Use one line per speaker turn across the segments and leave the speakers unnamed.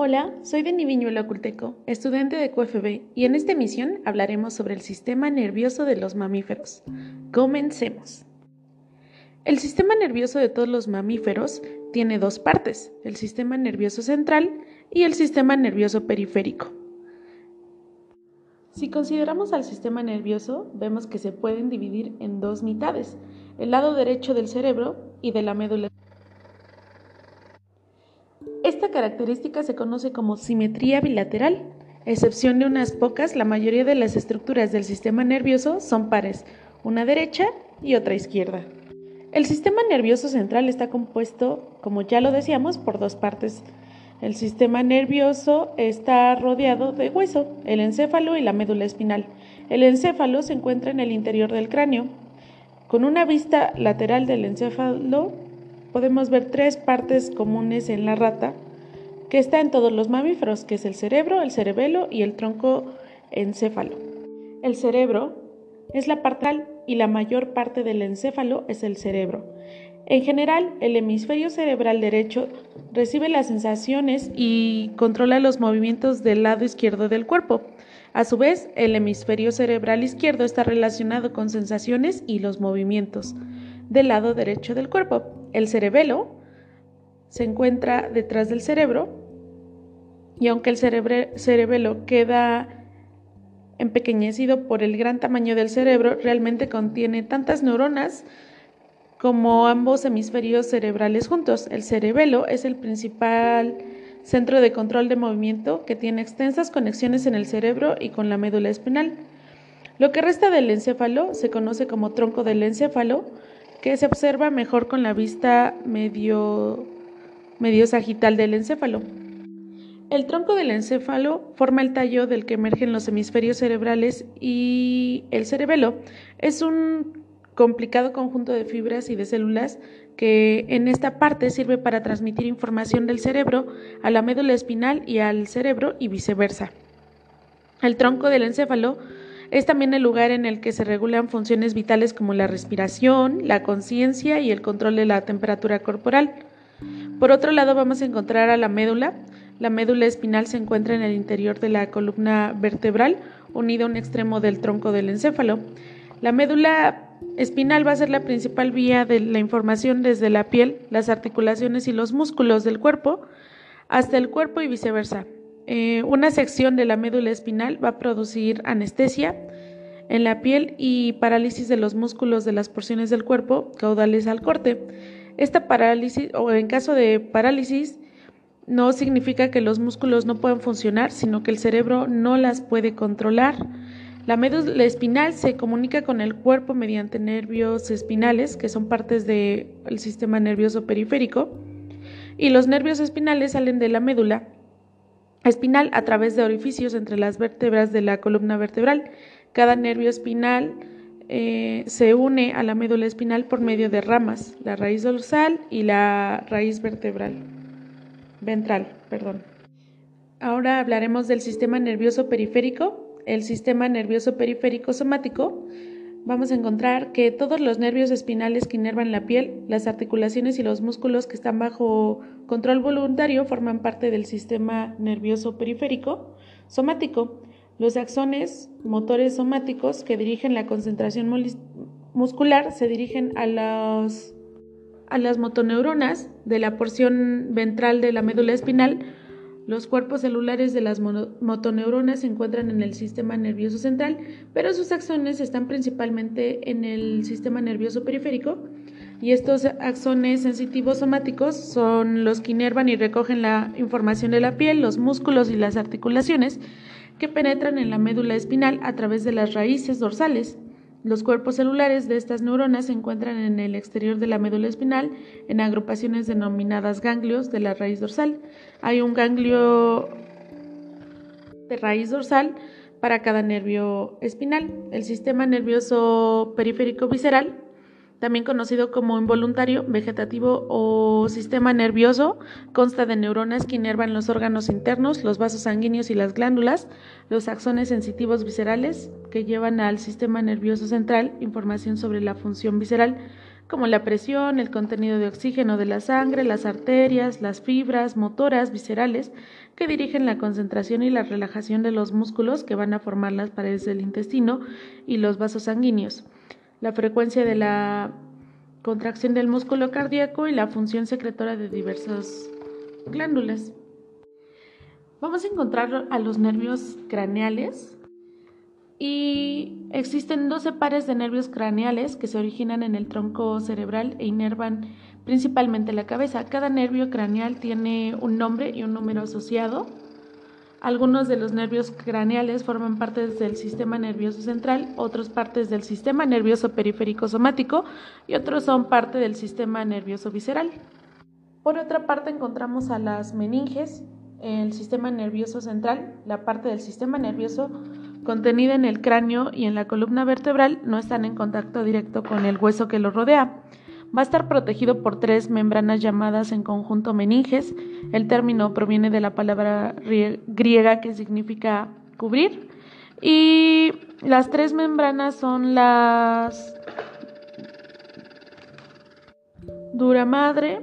Hola, soy Deni Viñuelo Culteco, estudiante de QFB, y en esta emisión hablaremos sobre el sistema nervioso de los mamíferos. Comencemos. El sistema nervioso de todos los mamíferos tiene dos partes, el sistema nervioso central y el sistema nervioso periférico. Si consideramos al sistema nervioso, vemos que se pueden dividir en dos mitades, el lado derecho del cerebro y de la médula. Esta característica se conoce como simetría bilateral. Excepción de unas pocas, la mayoría de las estructuras del sistema nervioso son pares, una derecha y otra izquierda. El sistema nervioso central está compuesto, como ya lo decíamos, por dos partes. El sistema nervioso está rodeado de hueso, el encéfalo y la médula espinal. El encéfalo se encuentra en el interior del cráneo. Con una vista lateral del encéfalo podemos ver tres partes comunes en la rata que está en todos los mamíferos, que es el cerebro, el cerebelo y el tronco encéfalo. El cerebro es la parte y la mayor parte del encéfalo es el cerebro. En general, el hemisferio cerebral derecho recibe las sensaciones y controla los movimientos del lado izquierdo del cuerpo. A su vez, el hemisferio cerebral izquierdo está relacionado con sensaciones y los movimientos del lado derecho del cuerpo. El cerebelo se encuentra detrás del cerebro y aunque el cerebelo queda empequeñecido por el gran tamaño del cerebro, realmente contiene tantas neuronas como ambos hemisferios cerebrales juntos. El cerebelo es el principal centro de control de movimiento que tiene extensas conexiones en el cerebro y con la médula espinal. Lo que resta del encéfalo se conoce como tronco del encéfalo que se observa mejor con la vista medio, medio sagital del encéfalo. El tronco del encéfalo forma el tallo del que emergen los hemisferios cerebrales y el cerebelo es un complicado conjunto de fibras y de células que en esta parte sirve para transmitir información del cerebro a la médula espinal y al cerebro y viceversa. El tronco del encéfalo es también el lugar en el que se regulan funciones vitales como la respiración, la conciencia y el control de la temperatura corporal. Por otro lado, vamos a encontrar a la médula. La médula espinal se encuentra en el interior de la columna vertebral, unida a un extremo del tronco del encéfalo. La médula espinal va a ser la principal vía de la información desde la piel, las articulaciones y los músculos del cuerpo hasta el cuerpo y viceversa. Eh, una sección de la médula espinal va a producir anestesia en la piel y parálisis de los músculos de las porciones del cuerpo caudales al corte. Esta parálisis, o en caso de parálisis, no significa que los músculos no puedan funcionar, sino que el cerebro no las puede controlar. La médula espinal se comunica con el cuerpo mediante nervios espinales, que son partes del sistema nervioso periférico, y los nervios espinales salen de la médula espinal a través de orificios entre las vértebras de la columna vertebral. Cada nervio espinal eh, se une a la médula espinal por medio de ramas, la raíz dorsal y la raíz vertebral, ventral. Perdón. Ahora hablaremos del sistema nervioso periférico. El sistema nervioso periférico somático vamos a encontrar que todos los nervios espinales que inervan la piel, las articulaciones y los músculos que están bajo control voluntario forman parte del sistema nervioso periférico somático. Los axones motores somáticos que dirigen la concentración muscular se dirigen a las, a las motoneuronas de la porción ventral de la médula espinal los cuerpos celulares de las motoneuronas se encuentran en el sistema nervioso central, pero sus axones están principalmente en el sistema nervioso periférico. Y estos axones sensitivos somáticos son los que inervan y recogen la información de la piel, los músculos y las articulaciones que penetran en la médula espinal a través de las raíces dorsales. Los cuerpos celulares de estas neuronas se encuentran en el exterior de la médula espinal en agrupaciones denominadas ganglios de la raíz dorsal. Hay un ganglio de raíz dorsal para cada nervio espinal. El sistema nervioso periférico visceral también conocido como involuntario, vegetativo o sistema nervioso, consta de neuronas que inervan los órganos internos, los vasos sanguíneos y las glándulas, los axones sensitivos viscerales que llevan al sistema nervioso central información sobre la función visceral, como la presión, el contenido de oxígeno de la sangre, las arterias, las fibras motoras viscerales que dirigen la concentración y la relajación de los músculos que van a formar las paredes del intestino y los vasos sanguíneos, la frecuencia de la contracción del músculo cardíaco y la función secretora de diversas glándulas. Vamos a encontrar a los nervios craneales y existen 12 pares de nervios craneales que se originan en el tronco cerebral e inervan principalmente la cabeza. Cada nervio craneal tiene un nombre y un número asociado. Algunos de los nervios craneales forman partes del sistema nervioso central, otros partes del sistema nervioso periférico somático y otros son parte del sistema nervioso visceral. Por otra parte encontramos a las meninges, el sistema nervioso central, la parte del sistema nervioso contenida en el cráneo y en la columna vertebral no están en contacto directo con el hueso que lo rodea. Va a estar protegido por tres membranas llamadas en conjunto meninges. El término proviene de la palabra griega que significa cubrir. Y las tres membranas son las dura madre,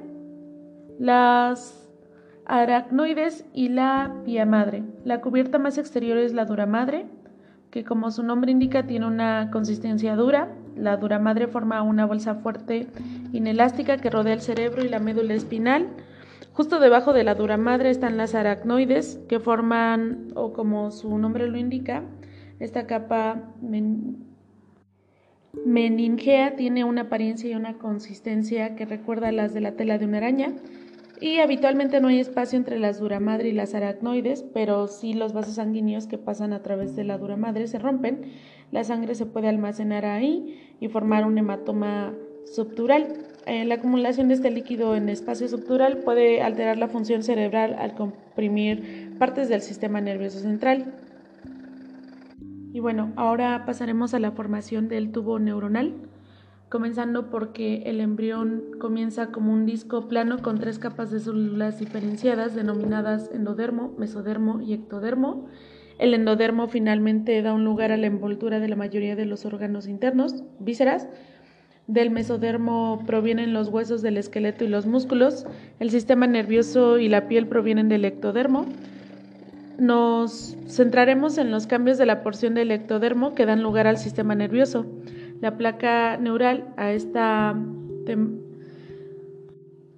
las aracnoides y la vía madre. La cubierta más exterior es la dura madre, que como su nombre indica tiene una consistencia dura. La dura madre forma una bolsa fuerte inelástica que rodea el cerebro y la médula espinal. Justo debajo de la dura madre están las aracnoides, que forman, o como su nombre lo indica, esta capa meningea tiene una apariencia y una consistencia que recuerda a las de la tela de una araña y habitualmente no hay espacio entre las duramadre y las aracnoides, pero sí los vasos sanguíneos que pasan a través de la duramadre se rompen, la sangre se puede almacenar ahí y formar un hematoma subdural. Eh, la acumulación de este líquido en espacio subdural puede alterar la función cerebral al comprimir partes del sistema nervioso central. Y bueno, ahora pasaremos a la formación del tubo neuronal comenzando porque el embrión comienza como un disco plano con tres capas de células diferenciadas denominadas endodermo, mesodermo y ectodermo. El endodermo finalmente da un lugar a la envoltura de la mayoría de los órganos internos, vísceras. Del mesodermo provienen los huesos del esqueleto y los músculos. El sistema nervioso y la piel provienen del ectodermo. Nos centraremos en los cambios de la porción del ectodermo que dan lugar al sistema nervioso la placa neural a esta,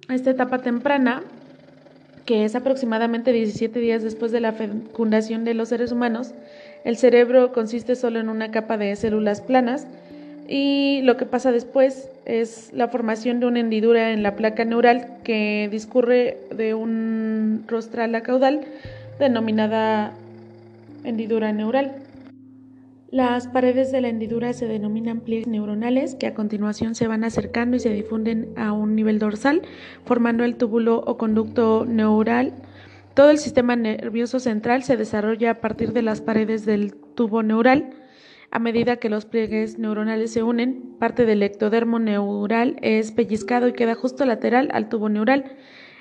esta etapa temprana, que es aproximadamente 17 días después de la fecundación de los seres humanos, el cerebro consiste solo en una capa de células planas y lo que pasa después es la formación de una hendidura en la placa neural que discurre de un rostral a caudal denominada hendidura neural. Las paredes de la hendidura se denominan pliegues neuronales que a continuación se van acercando y se difunden a un nivel dorsal, formando el túbulo o conducto neural. Todo el sistema nervioso central se desarrolla a partir de las paredes del tubo neural. A medida que los pliegues neuronales se unen, parte del ectodermo neural es pellizcado y queda justo lateral al tubo neural.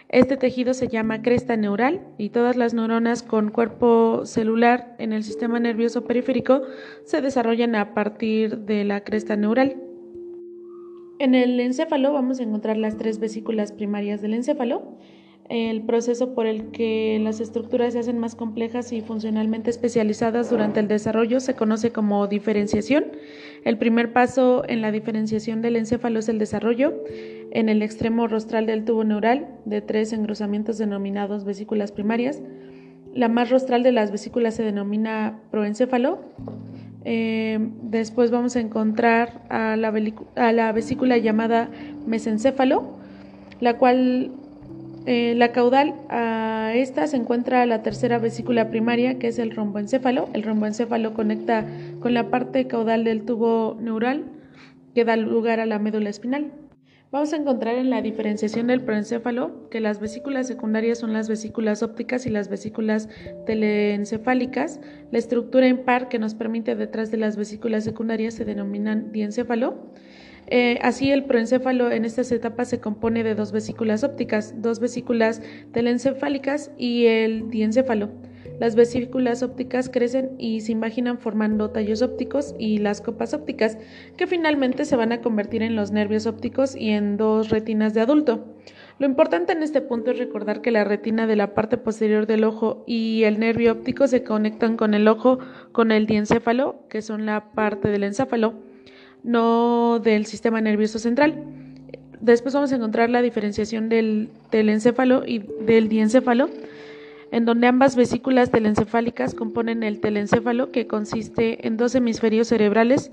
Este tejido se llama cresta neural y todas las neuronas con cuerpo celular en el sistema nervioso periférico se desarrollan a partir de la cresta neural. En el encéfalo vamos a encontrar las tres vesículas primarias del encéfalo el proceso por el que las estructuras se hacen más complejas y funcionalmente especializadas durante el desarrollo se conoce como diferenciación. El primer paso en la diferenciación del encéfalo es el desarrollo. En el extremo rostral del tubo neural, de tres engrosamientos denominados vesículas primarias, la más rostral de las vesículas se denomina proencéfalo. Eh, después vamos a encontrar a la, vesícula llamada mesencéfalo, la cual eh, la caudal a esta se encuentra la tercera vesícula primaria, que es el romboencéfalo. El romboencéfalo conecta con la parte caudal del tubo neural que da lugar a la médula espinal. Vamos a encontrar en la diferenciación del proencéfalo que las vesículas secundarias son las vesículas ópticas y las vesículas teleencefálicas. La estructura impar que nos permite detrás de las vesículas secundarias se denominan diencéfalo. Eh, así, el proencéfalo en estas etapas se compone de dos vesículas ópticas, dos vesículas telencefálicas y el diencéfalo. Las vesículas ópticas crecen y se imaginan formando tallos ópticos y las copas ópticas, que finalmente se van a convertir en los nervios ópticos y en dos retinas de adulto. Lo importante en este punto es recordar que la retina de la parte posterior del ojo y el nervio óptico se conectan con el ojo con el diencéfalo, que son la parte del encéfalo, no del sistema nervioso central. Después vamos a encontrar la diferenciación del encéfalo y del diencéfalo en donde ambas vesículas telencefálicas componen el telencéfalo, que consiste en dos hemisferios cerebrales.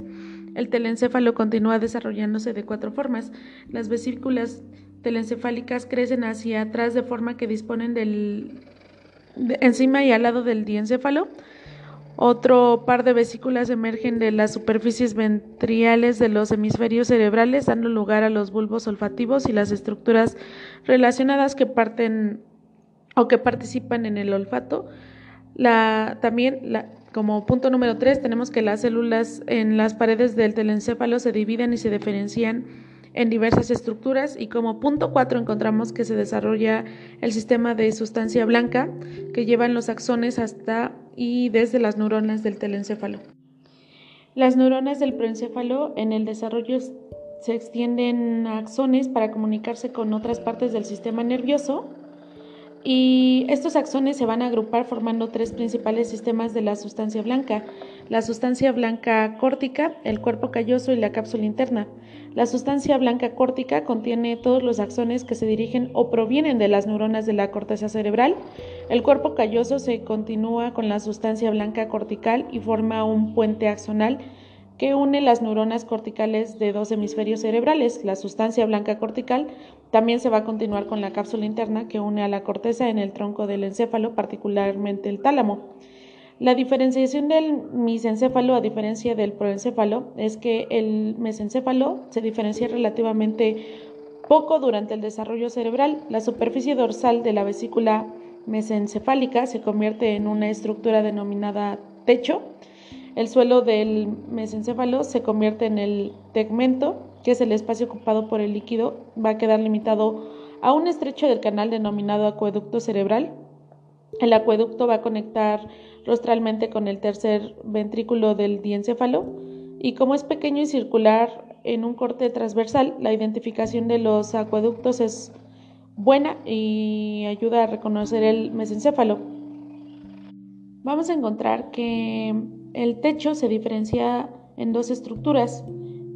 El telencéfalo continúa desarrollándose de cuatro formas. Las vesículas telencefálicas crecen hacia atrás de forma que disponen del encima y al lado del diencéfalo. Otro par de vesículas emergen de las superficies ventriales de los hemisferios cerebrales, dando lugar a los bulbos olfativos y las estructuras relacionadas que parten o que participan en el olfato. La, también, como punto número tres, tenemos que las células en las paredes del telencéfalo se dividen y se diferencian en diversas estructuras y como punto cuatro encontramos que se desarrolla el sistema de sustancia blanca que llevan los axones hasta y desde las neuronas del telencéfalo. Las neuronas del proencéfalo en el desarrollo se extienden a axones para comunicarse con otras partes del sistema nervioso y estos axones se van a agrupar formando tres principales sistemas de la sustancia blanca, la sustancia blanca córtica, el cuerpo calloso y la cápsula interna. La sustancia blanca córtica contiene todos los axones que se dirigen o provienen de las neuronas de la corteza cerebral. El cuerpo calloso se continúa con la sustancia blanca cortical y forma un puente axonal que une las neuronas corticales de dos hemisferios cerebrales. La sustancia blanca cortical también se va a continuar con la cápsula interna que une a la corteza en el tronco del encéfalo, particularmente el tálamo. La diferenciación del mesencéfalo a diferencia del proencéfalo es que el mesencéfalo se diferencia relativamente poco durante el desarrollo cerebral. La superficie dorsal de la vesícula mesencefálica se convierte en una estructura denominada techo el suelo del mesencéfalo se convierte en el tegmento, que es el espacio ocupado por el líquido, va a quedar limitado a un estrecho del canal denominado acueducto cerebral. El acueducto va a conectar rostralmente con el tercer ventrículo del diencéfalo y como es pequeño y circular en un corte transversal, la identificación de los acueductos es buena y ayuda a reconocer el mesencéfalo. Vamos a encontrar que el techo se diferencia en dos estructuras,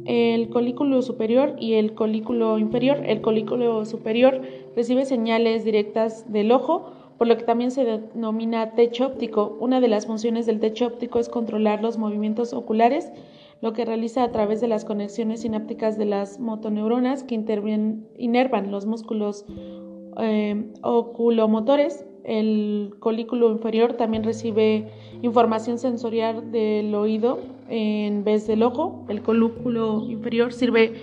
el colículo superior y el colículo inferior. El colículo superior recibe señales directas del ojo, por lo que también se denomina techo óptico. Una de las funciones del techo óptico es controlar los movimientos oculares, lo que realiza a través de las conexiones sinápticas de las motoneuronas que inervan los músculos eh, oculomotores. El colículo inferior también recibe información sensorial del oído en vez del ojo. El colúculo inferior sirve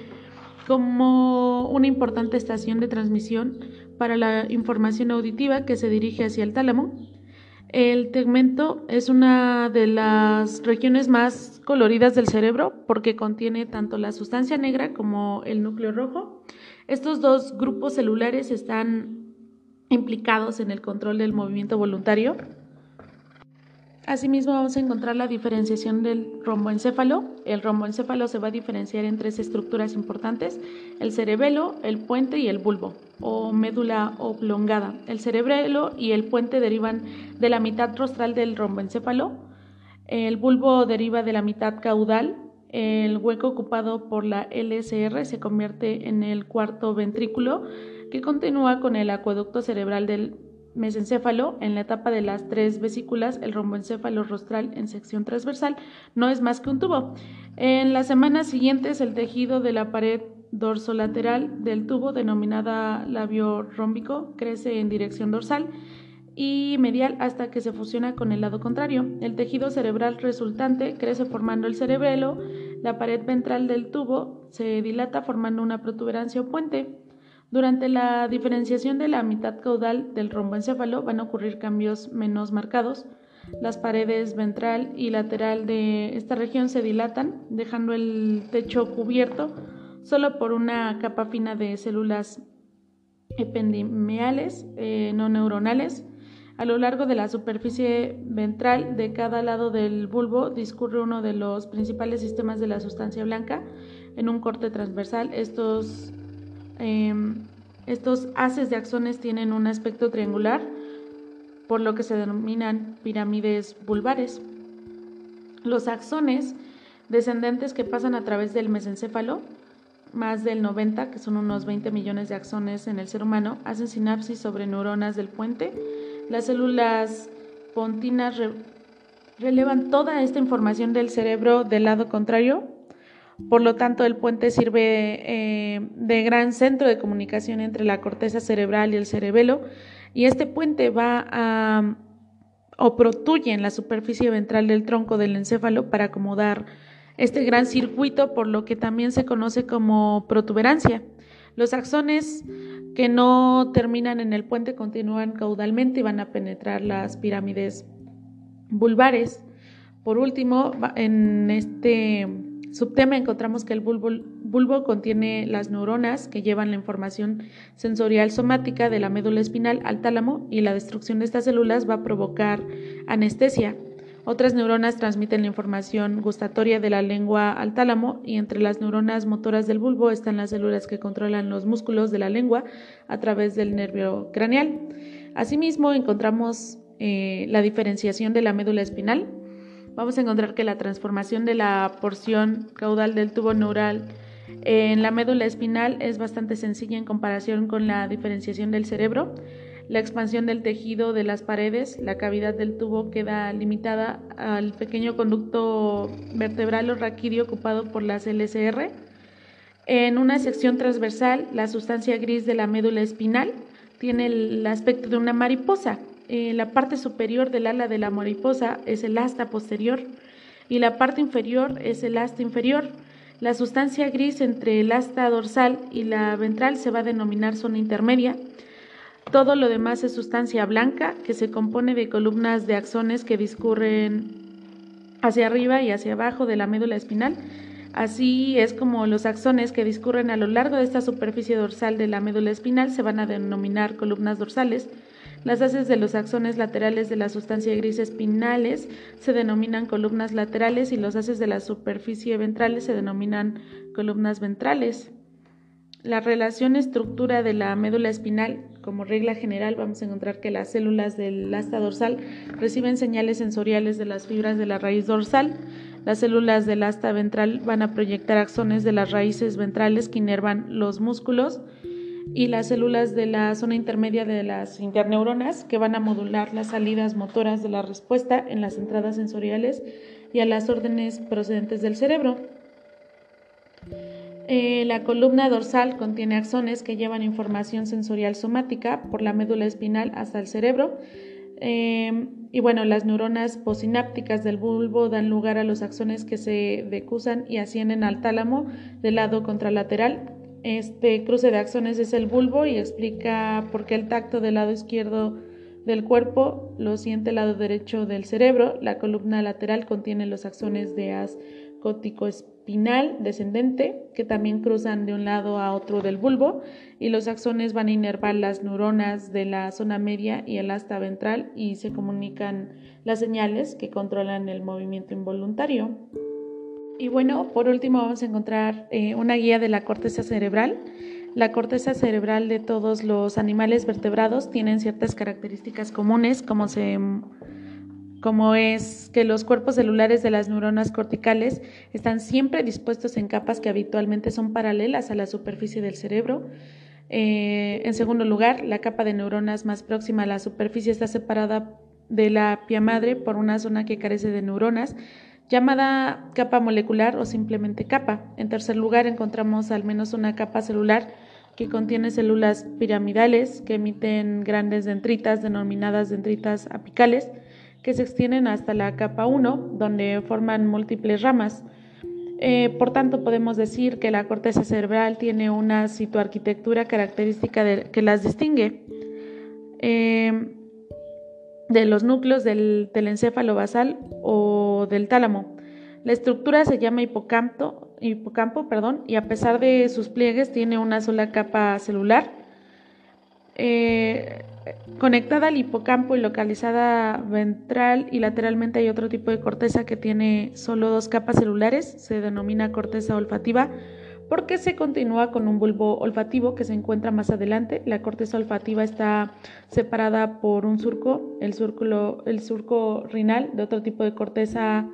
como una importante estación de transmisión para la información auditiva que se dirige hacia el tálamo. El tegmento es una de las regiones más coloridas del cerebro porque contiene tanto la sustancia negra como el núcleo rojo. Estos dos grupos celulares están implicados en el control del movimiento voluntario Asimismo, vamos a encontrar la diferenciación del romboencéfalo. El romboencéfalo se va a diferenciar en tres estructuras importantes, el cerebelo, el puente y el bulbo, o médula oblongada. El cerebelo y el puente derivan de la mitad rostral del romboencéfalo, el bulbo deriva de la mitad caudal, el hueco ocupado por la LSR se convierte en el cuarto ventrículo, que continúa con el acueducto cerebral del mesencéfalo, en la etapa de las tres vesículas, el romboencéfalo rostral en sección transversal no es más que un tubo. En las semanas siguientes, el tejido de la pared dorsolateral del tubo, denominada labio rómbico, crece en dirección dorsal y medial hasta que se fusiona con el lado contrario. El tejido cerebral resultante crece formando el cerebelo, la pared ventral del tubo se dilata formando una protuberancia o puente. Durante la diferenciación de la mitad caudal del romboencéfalo van a ocurrir cambios menos marcados. Las paredes ventral y lateral de esta región se dilatan, dejando el techo cubierto solo por una capa fina de células ependimeales eh, no neuronales. A lo largo de la superficie ventral de cada lado del bulbo discurre uno de los principales sistemas de la sustancia blanca en un corte transversal. Estos, em, estos haces de axones tienen un aspecto triangular, por lo que se denominan pirámides vulvares. Los axones descendentes que pasan a través del mesencéfalo, más del 90, que son unos 20 millones de axones en el ser humano, hacen sinapsis sobre neuronas del puente las células pontinas relevan toda esta información del cerebro del lado contrario. Por lo tanto, el puente sirve eh, de gran centro de comunicación entre la corteza cerebral y el cerebelo. Y este puente va a o protuye en la superficie ventral del tronco del encéfalo para acomodar este gran circuito, por lo que también se conoce como protuberancia. Los axones que no terminan en el puente continúan caudalmente y van a penetrar las pirámides vulvares. Por último, en este subtema encontramos que el bulbo, contiene las neuronas que llevan la información sensorial somática de la médula espinal al tálamo y la destrucción de estas células va a provocar anestesia. Otras neuronas transmiten la información gustatoria de la lengua al tálamo y entre las neuronas motoras del bulbo están las células que controlan los músculos de la lengua a través del nervio craneal. Asimismo, encontramos eh, la diferenciación de la médula espinal. Vamos a encontrar que la transformación de la porción caudal del tubo neural en la médula espinal es bastante sencilla en comparación con la diferenciación del cerebro. La expansión del tejido de las paredes, la cavidad del tubo queda limitada al pequeño conducto vertebral o raquídeo ocupado por las LSR. En una sección transversal, la sustancia gris de la médula espinal tiene el aspecto de una mariposa. En la parte superior del ala de la mariposa es el asta posterior y la parte inferior es el asta inferior. La sustancia gris entre el asta dorsal y la ventral se va a denominar zona intermedia todo lo demás es sustancia blanca que se compone de columnas de axones que discurren hacia arriba y hacia abajo de la médula espinal. Así es como los axones que discurren a lo largo de esta superficie dorsal de la médula espinal se van a denominar columnas dorsales. Las haces de los axones laterales de la sustancia gris espinales se denominan columnas laterales y los haces de la superficie ventrales se denominan columnas ventrales. La relación estructura de la médula espinal, como regla general, vamos a encontrar que las células del asta dorsal reciben señales sensoriales de las fibras de la raíz dorsal. Las células del asta ventral van a proyectar axones de las raíces ventrales que inervan los músculos y las células de la zona intermedia de las interneuronas que van a modular las salidas motoras de la respuesta en las entradas sensoriales y a las órdenes procedentes del cerebro. Eh, la columna dorsal contiene axones que llevan información sensorial somática por la médula espinal hasta el cerebro. Eh, y bueno, las neuronas posinápticas del bulbo dan lugar a los axones que se decusan y ascienden al tálamo del lado contralateral. Este cruce de axones es el bulbo y explica por qué el tacto del lado izquierdo del cuerpo lo siente el lado derecho del cerebro. La columna lateral contiene los axones de as espinal descendente que también cruzan de un lado a otro del bulbo y los axones van a inervar las neuronas de la zona media y el asta ventral y se comunican las señales que controlan el movimiento involuntario. Y bueno, por último vamos a encontrar eh, una guía de la corteza cerebral. La corteza cerebral de todos los animales vertebrados tienen ciertas características comunes, como se es que los cuerpos celulares de las neuronas corticales están siempre dispuestos en capas que habitualmente son paralelas a la superficie del cerebro. Eh, en segundo lugar, la capa de neuronas más próxima a la superficie está separada de la pia madre por una zona que carece de neuronas, llamada capa molecular o simplemente capa. En tercer lugar, encontramos al menos una capa celular que contiene células piramidales que emiten grandes dendritas denominadas dendritas apicales que se extienden hasta la capa 1, donde forman múltiples ramas. Eh, por tanto, podemos decir que la corteza cerebral tiene una citoarquitectura característica que las distingue eh, de los núcleos del, encéfalo basal o del tálamo. La estructura se llama hipocampo, hipocampo perdón, y a pesar de sus pliegues tiene una sola capa celular. Eh, conectada al hipocampo y localizada ventral y lateralmente hay otro tipo de corteza que tiene solo dos capas celulares, se denomina corteza olfativa porque se continúa con un bulbo olfativo que se encuentra más adelante. La corteza olfativa está separada por un surco, el, el surco rinal de otro tipo de corteza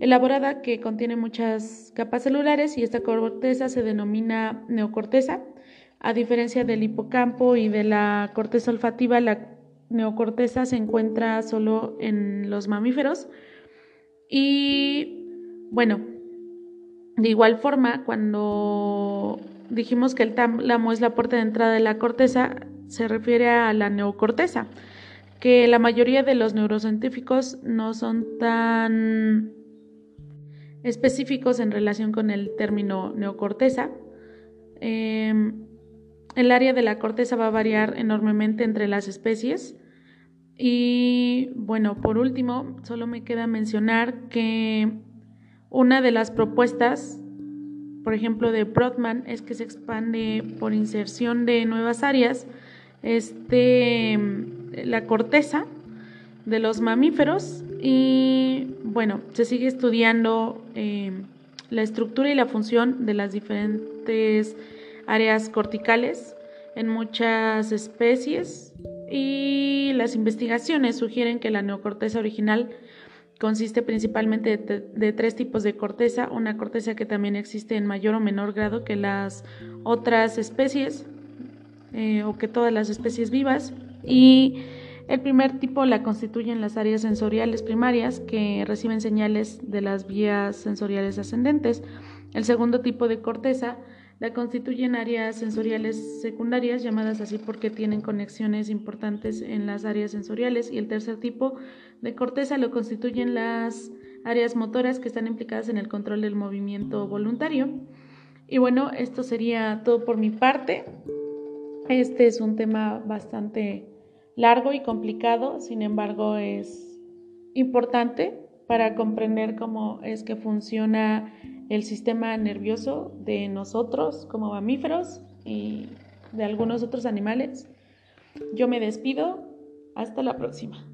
elaborada que contiene muchas capas celulares y esta corteza se denomina neocorteza. A diferencia del hipocampo y de la corteza olfativa, la neocorteza se encuentra solo en los mamíferos. Y bueno, de igual forma, cuando dijimos que el tálamo es la puerta de entrada de la corteza, se refiere a la neocorteza, que la mayoría de los neurocientíficos no son tan específicos en relación con el término neocorteza. Em, el área de la corteza va a variar enormemente entre las especies. Y bueno, por último, solo me queda mencionar que una de las propuestas, por ejemplo, de Brodmann es que se expande por inserción de nuevas áreas este, la corteza de los mamíferos y bueno, se sigue estudiando eh, la estructura y la función de las diferentes áreas corticales en muchas especies y las investigaciones sugieren que la neocorteza original consiste principalmente de, tres tipos de corteza, una corteza que también existe en mayor o menor grado que las otras especies eh, o que todas las especies vivas y el primer tipo la constituyen las áreas sensoriales primarias que reciben señales de las vías sensoriales ascendentes. El segundo tipo de corteza la constituyen áreas sensoriales secundarias, llamadas así porque tienen conexiones importantes en las áreas sensoriales. Y el tercer tipo de corteza lo constituyen las áreas motoras que están implicadas en el control del movimiento voluntario. Y bueno, esto sería todo por mi parte. Este es un tema bastante largo y complicado, sin embargo es importante para comprender cómo es que funciona el sistema nervioso de nosotros como mamíferos y de algunos otros animales. Yo me despido, hasta la próxima.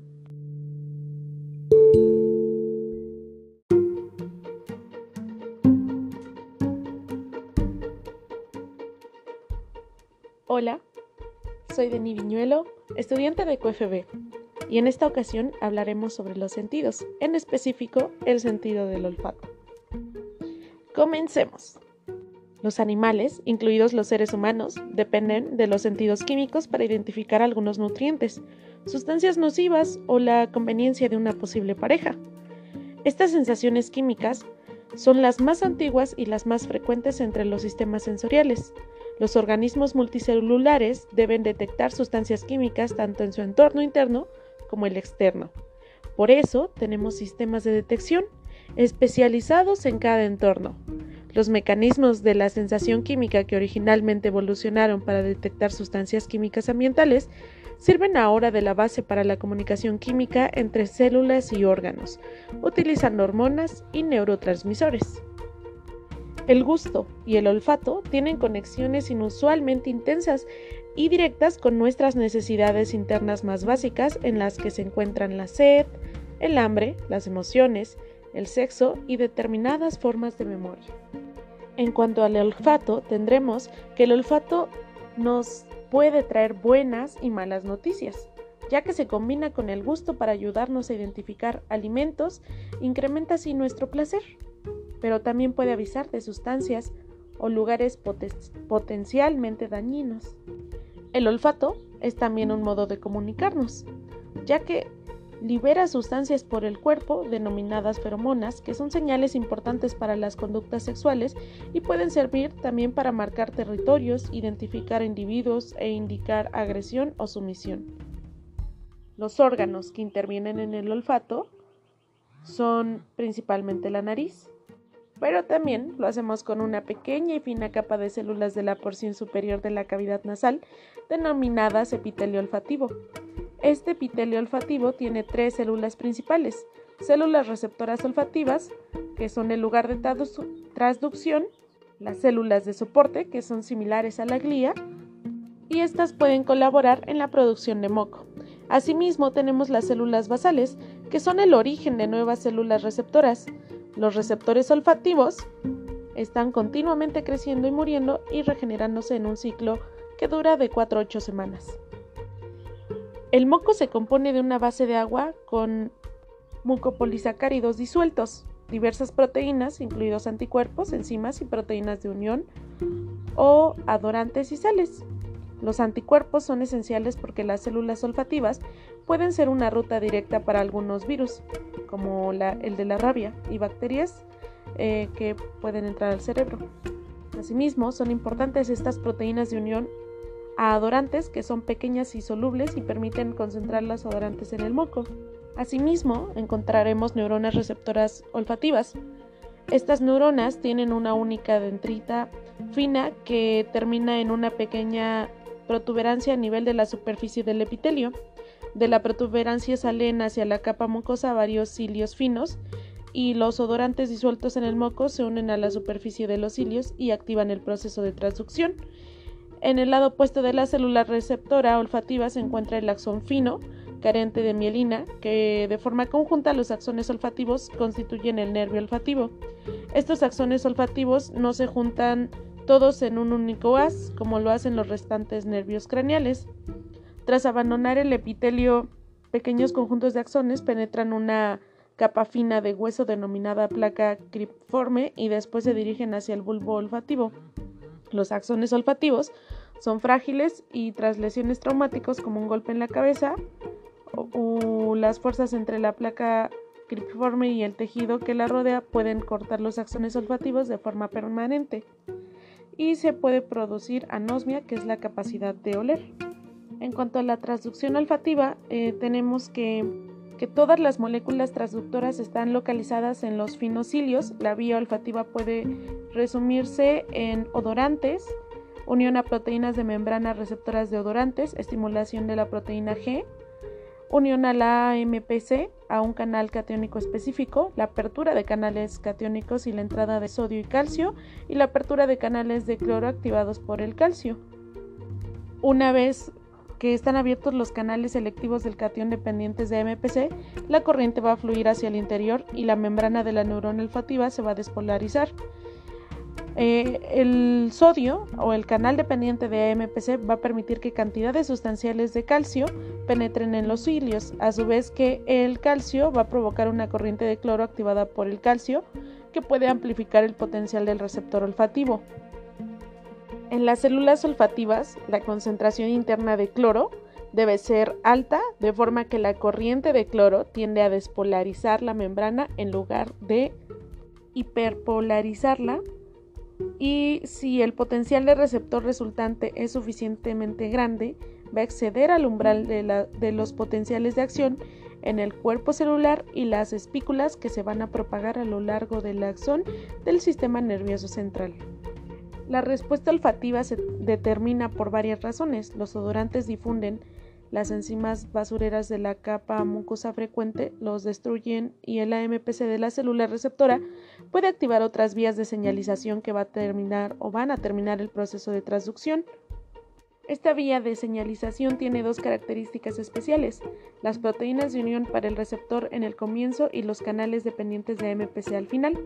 Hola, soy Denis Viñuelo estudiante de QFB, y en esta ocasión hablaremos sobre los sentidos, en específico el sentido del olfato. Comencemos. Los animales, incluidos los seres humanos, dependen de los sentidos químicos para identificar algunos nutrientes, sustancias nocivas o la conveniencia de una posible pareja. Estas sensaciones químicas son las más antiguas y las más frecuentes entre los sistemas sensoriales, los organismos multicelulares deben detectar sustancias químicas tanto en su entorno interno como el externo. Por eso tenemos sistemas de detección especializados en cada entorno. Los mecanismos de la sensación química que originalmente evolucionaron para detectar sustancias químicas ambientales sirven ahora de la base para la comunicación química entre células y órganos, utilizando hormonas y neurotransmisores. El gusto y el olfato tienen conexiones inusualmente intensas y directas con nuestras necesidades internas más básicas en las que se encuentran la sed, el hambre, las emociones, el sexo y determinadas formas de memoria. En cuanto al olfato, tendremos que el olfato nos puede traer buenas y malas noticias, ya que se combina con el gusto para ayudarnos a identificar alimentos, incrementa así nuestro placer pero también puede avisar de sustancias o lugares potencialmente dañinos. El olfato es también un modo de comunicarnos, ya que libera sustancias por el cuerpo denominadas feromonas, que son señales importantes para las conductas sexuales y pueden servir también para marcar territorios, identificar individuos e indicar agresión o sumisión. Los órganos que intervienen en el olfato son principalmente la nariz, pero también lo hacemos con una pequeña y fina capa de células de la porción superior de la cavidad nasal, denominadas epitelio olfativo. Este epitelio olfativo tiene tres células principales, células receptoras olfativas, que son el lugar de transducción, las células de soporte, que son similares a la glía, y estas pueden colaborar en la producción de moco. Asimismo, tenemos las células basales, que son el origen de nuevas células receptoras. Los receptores olfativos están continuamente creciendo y muriendo y regenerándose en un ciclo que dura de 4 a 8 semanas. El moco se compone de una base de agua con mucopolisacáridos disueltos, diversas proteínas, incluidos anticuerpos, enzimas y proteínas de unión, o adorantes y sales. Los anticuerpos son esenciales porque las células olfativas pueden ser una ruta directa para algunos virus, como el de la rabia, y bacterias eh, que pueden entrar al cerebro. Asimismo, son importantes estas proteínas de unión a adorantes que son pequeñas y solubles y permiten concentrar las adorantes en el moco. Asimismo, encontraremos neuronas receptoras olfativas. Estas neuronas tienen una única dendrita fina que termina en una pequeña protuberancia a nivel de la superficie del epitelio. De la protuberancia salen hacia la capa mucosa varios cilios finos y los odorantes disueltos en el moco se unen a la superficie de los cilios y activan el proceso de transducción. En el lado opuesto de la célula receptora olfativa se encuentra el axón fino, carente de mielina, que de forma conjunta los axones olfativos constituyen el nervio olfativo. Estos axones olfativos no se juntan todos en un único haz, como lo hacen los restantes nervios craneales. Tras abandonar el epitelio, pequeños conjuntos de axones penetran una capa fina de hueso denominada placa cripiforme y después se dirigen hacia el bulbo olfativo. Los axones olfativos son frágiles y tras lesiones traumáticas como un golpe en la cabeza o, las fuerzas entre la placa cripiforme y el tejido que la rodea pueden cortar los axones olfativos de forma permanente y se puede producir anosmia, que es la capacidad de oler. En cuanto a la transducción olfativa, eh, tenemos que, que, todas las moléculas transductoras están localizadas en los finocilios. La vía olfativa puede resumirse en odorantes, unión a proteínas de membrana receptoras de odorantes, estimulación de la proteína G, unión a la AMPC, a un canal catiónico específico, la apertura de canales catiónicos y la entrada de sodio y calcio, y la apertura de canales de cloro activados por el calcio. Una vez que están abiertos los canales selectivos del catión dependientes de AMPC, la corriente va a fluir hacia el interior y la membrana de la neurona olfativa se va a despolarizar. Eh, el sodio o el canal dependiente de AMPC va a permitir que cantidades sustanciales de calcio penetren en los cilios, a su vez que el calcio va a provocar una corriente de cloro activada por el calcio que puede amplificar el potencial del receptor olfativo. En las células olfativas, la concentración interna de cloro debe ser alta, de forma que la corriente de cloro tiende a despolarizar la membrana en lugar de hiperpolarizarla y si el potencial de receptor resultante es suficientemente grande, va a exceder al umbral de, los potenciales de acción en el cuerpo celular y las espículas que se van a propagar a lo largo del axón del sistema nervioso central. La respuesta olfativa se determina por varias razones. Los odorantes difunden las enzimas basureras de la capa mucosa frecuente los destruyen y el AMPC de la célula receptora puede activar otras vías de señalización que va a terminar o van a terminar el proceso de transducción. Esta vía de señalización tiene dos características especiales, las proteínas de unión para el receptor en el comienzo y los canales dependientes de AMPC al final.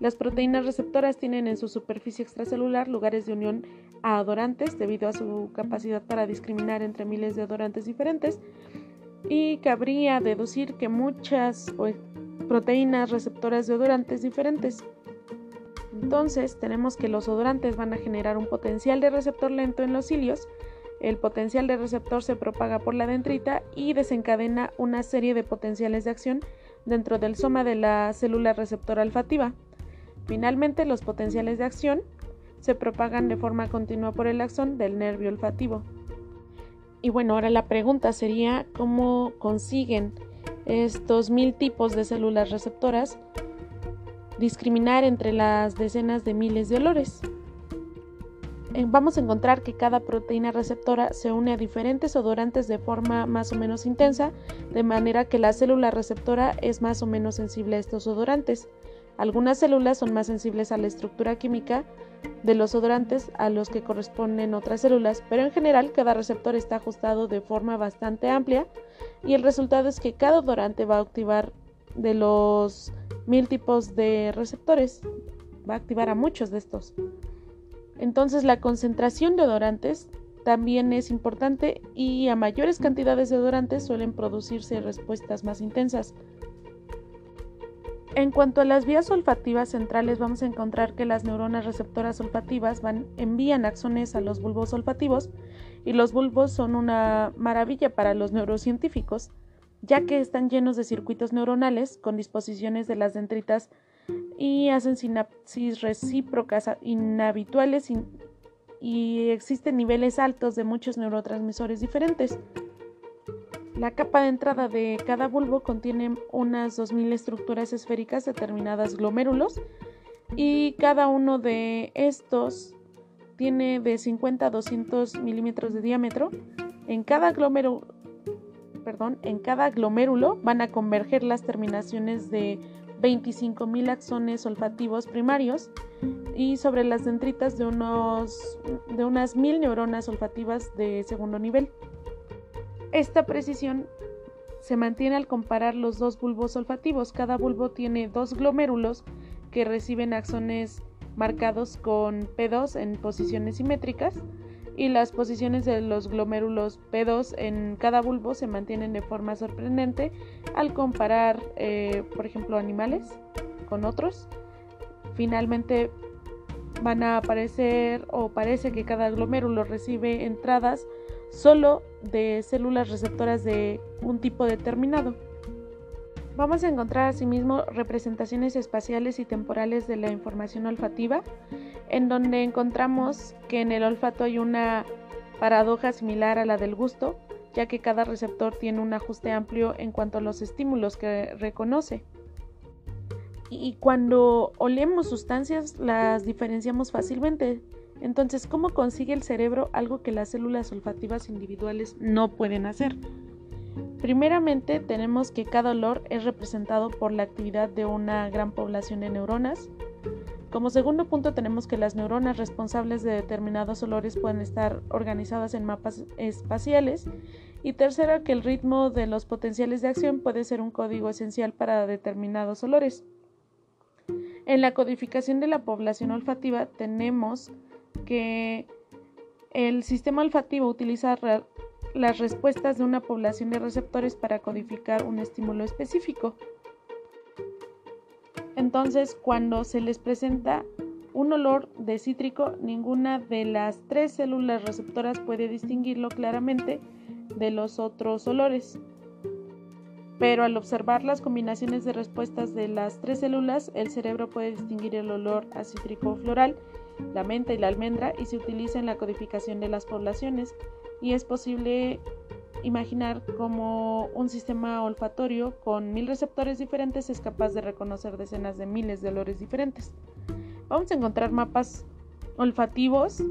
Las proteínas receptoras tienen en su superficie extracelular lugares de unión a adorantes debido a su capacidad para discriminar entre miles de adorantes diferentes y cabría deducir que muchas proteínas receptoras de odorantes diferentes entonces tenemos que los odorantes van a generar un potencial de receptor lento en los cilios, el potencial de receptor se propaga por la dendrita y desencadena una serie de potenciales de acción dentro del soma de la célula receptora olfativa. Finalmente, los potenciales de acción se propagan de forma continua por el axón del nervio olfativo. Y bueno, ahora la pregunta sería cómo consiguen estos mil tipos de células receptoras discriminar entre las decenas de miles de olores. Eh, vamos a encontrar que cada proteína receptora se une a diferentes odorantes de forma más o menos intensa, de manera que la célula receptora es más o menos sensible a estos odorantes. Algunas células son más sensibles a la estructura química de los odorantes a los que corresponden otras células, pero en general cada receptor está ajustado de forma bastante amplia y el resultado es que cada odorante va a activar de los mil tipos de receptores, va a activar a muchos de estos. Entonces la concentración de odorantes también es importante y a mayores cantidades de odorantes suelen producirse respuestas más intensas. En cuanto a las vías olfativas centrales, vamos a encontrar que las neuronas receptoras olfativas van, envían axones a los bulbos olfativos y los bulbos son una maravilla para los neurocientíficos, ya que están llenos de circuitos neuronales con disposiciones de las dendritas y hacen sinapsis recíprocas inhabituales y existen niveles altos de muchos neurotransmisores diferentes. La capa de entrada de cada bulbo contiene unas 2.000 estructuras esféricas determinadas glomérulos y cada uno de estos tiene de 50 a 200 milímetros de diámetro. En cada glomérulo, perdón, en cada glomérulo van a converger las terminaciones de 25.000 axones olfativos primarios y sobre las dendritas de, unos, de unas 1.000 neuronas olfativas de segundo nivel. Esta precisión se mantiene al comparar los dos bulbos olfativos. Cada bulbo tiene dos glomérulos que reciben axones marcados con P2 en posiciones simétricas y las posiciones de los glomérulos P2 en cada bulbo se mantienen de forma sorprendente al comparar, eh, por ejemplo, animales con otros. Finalmente van a aparecer o parece que cada glomérulo recibe entradas solo de células receptoras de un tipo determinado. Vamos a encontrar asimismo representaciones espaciales y temporales de la información olfativa, en donde encontramos que en el olfato hay una paradoja similar a la del gusto, ya que cada receptor tiene un ajuste amplio en cuanto a los estímulos que reconoce. Y cuando olemos sustancias las diferenciamos fácilmente, entonces, ¿cómo consigue el cerebro algo que las células olfativas individuales no pueden hacer? Primeramente, tenemos que cada olor es representado por la actividad de una gran población de neuronas. Como segundo punto, tenemos que las neuronas responsables de determinados olores pueden estar organizadas en mapas espaciales. Y tercero, que el ritmo de los potenciales de acción puede ser un código esencial para determinados olores. En la codificación de la población olfativa tenemos que el sistema olfativo utiliza las respuestas de una población de receptores para codificar un estímulo específico. Entonces, cuando se les presenta un olor de cítrico, ninguna de las tres células receptoras puede distinguirlo claramente de los otros olores. Pero al observar las combinaciones de respuestas de las tres células, el cerebro puede distinguir el olor a cítrico floral la menta y la almendra y se utiliza en la codificación de las poblaciones y es posible imaginar cómo un sistema olfatorio con mil receptores diferentes es capaz de reconocer decenas de miles de olores diferentes. Vamos a encontrar mapas olfativos.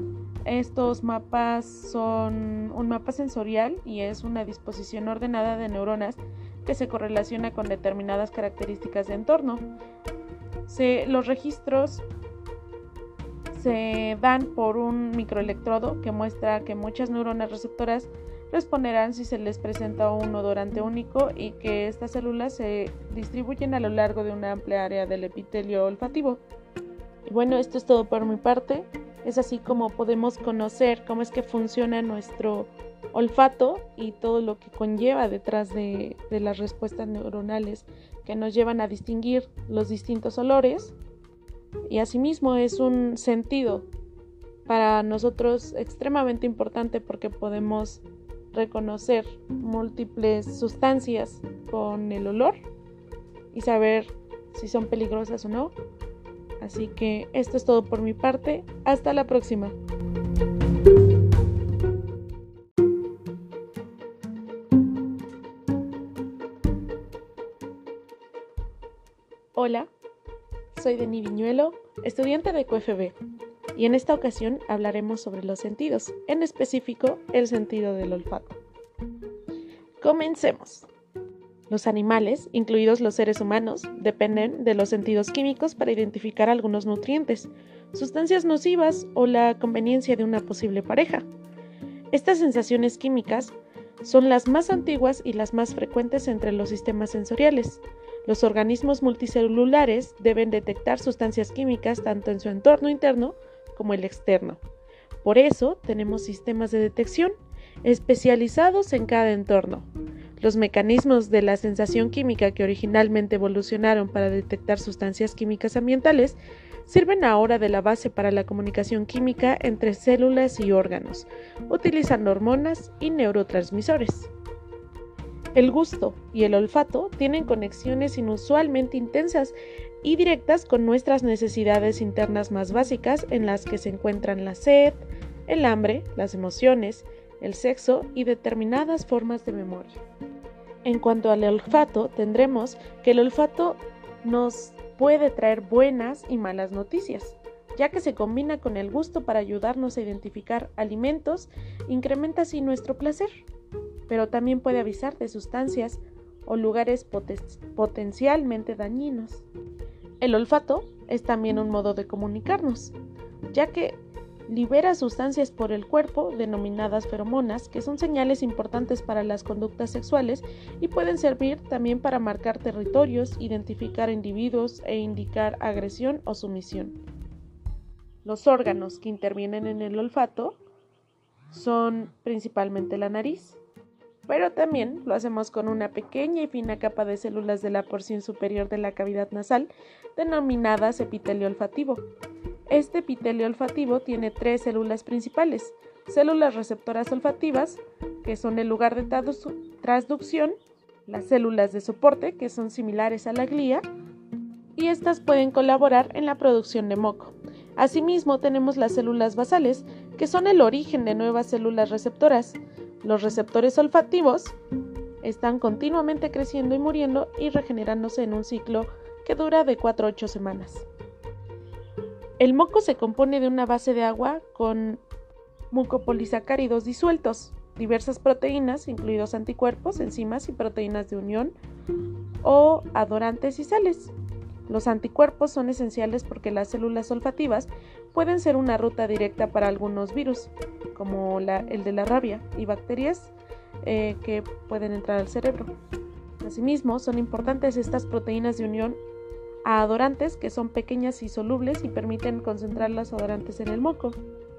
Estos mapas son un mapa sensorial y es una disposición ordenada de neuronas que se correlaciona con determinadas características de entorno. los registros se dan por un microelectrodo que muestra que muchas neuronas receptoras responderán si se les presenta un odorante único y que estas células se distribuyen a lo largo de una amplia área del epitelio olfativo. Y bueno, esto es todo por mi parte. Es así como podemos conocer cómo es que funciona nuestro olfato y todo lo que conlleva detrás de, de las respuestas neuronales que nos llevan a distinguir los distintos olores y asimismo es un sentido para nosotros extremadamente importante porque podemos reconocer múltiples sustancias con el olor y saber si son peligrosas o no. Así que esto es todo por mi parte. Hasta la próxima. Hola, soy Deni Viñuelo, estudiante de QFB, y en esta ocasión hablaremos sobre los sentidos, en específico el sentido del olfato. Comencemos. Los animales, incluidos los seres humanos, dependen de los sentidos químicos para identificar algunos nutrientes, sustancias nocivas o la conveniencia de una posible pareja. Estas sensaciones químicas son las más antiguas y las más frecuentes entre los sistemas sensoriales. Los organismos multicelulares deben detectar sustancias químicas tanto en su entorno interno como el externo. Por eso tenemos sistemas de detección especializados en cada entorno. Los mecanismos de la sensación química que originalmente evolucionaron para detectar sustancias químicas ambientales sirven ahora de la base para la comunicación química entre células y órganos, utilizando hormonas y neurotransmisores. El gusto y el olfato tienen conexiones inusualmente intensas y directas con nuestras necesidades internas más básicas en las que se encuentran la sed, el hambre, las emociones, el sexo y determinadas formas de memoria. En cuanto al olfato, tendremos que el olfato nos puede traer buenas y malas noticias, ya que se combina con el gusto para ayudarnos a identificar alimentos, incrementa así nuestro placer, pero también puede avisar de sustancias o lugares potencialmente dañinos. El olfato es también un modo de comunicarnos, ya que libera sustancias por el cuerpo denominadas feromonas, que son señales importantes para las conductas sexuales y pueden servir también para marcar territorios, identificar individuos e indicar agresión o sumisión. Los órganos que intervienen en el olfato son principalmente la nariz, pero también lo hacemos con una pequeña y fina capa de células de la porción superior de la cavidad nasal, denominadas epitelio olfativo. Este epitelio olfativo tiene tres células principales, células receptoras olfativas, que son el lugar de transducción, las células de soporte, que son similares a la glía, y estas pueden colaborar en la producción de moco. Asimismo, tenemos las células basales, que son el origen de nuevas células receptoras. Los receptores olfativos están continuamente creciendo y muriendo y regenerándose en un ciclo que dura de 4 a 8 semanas. El moco se compone de una base de agua con mucopolisacáridos disueltos, diversas proteínas, incluidos anticuerpos, enzimas y proteínas de unión, o adorantes y sales. Los anticuerpos son esenciales porque las células olfativas pueden ser una ruta directa para algunos virus, como el de la rabia, y bacterias eh, que pueden entrar al cerebro. Asimismo, son importantes estas proteínas de unión a adorantes que son pequeñas y solubles y permiten concentrar las adorantes en el moco.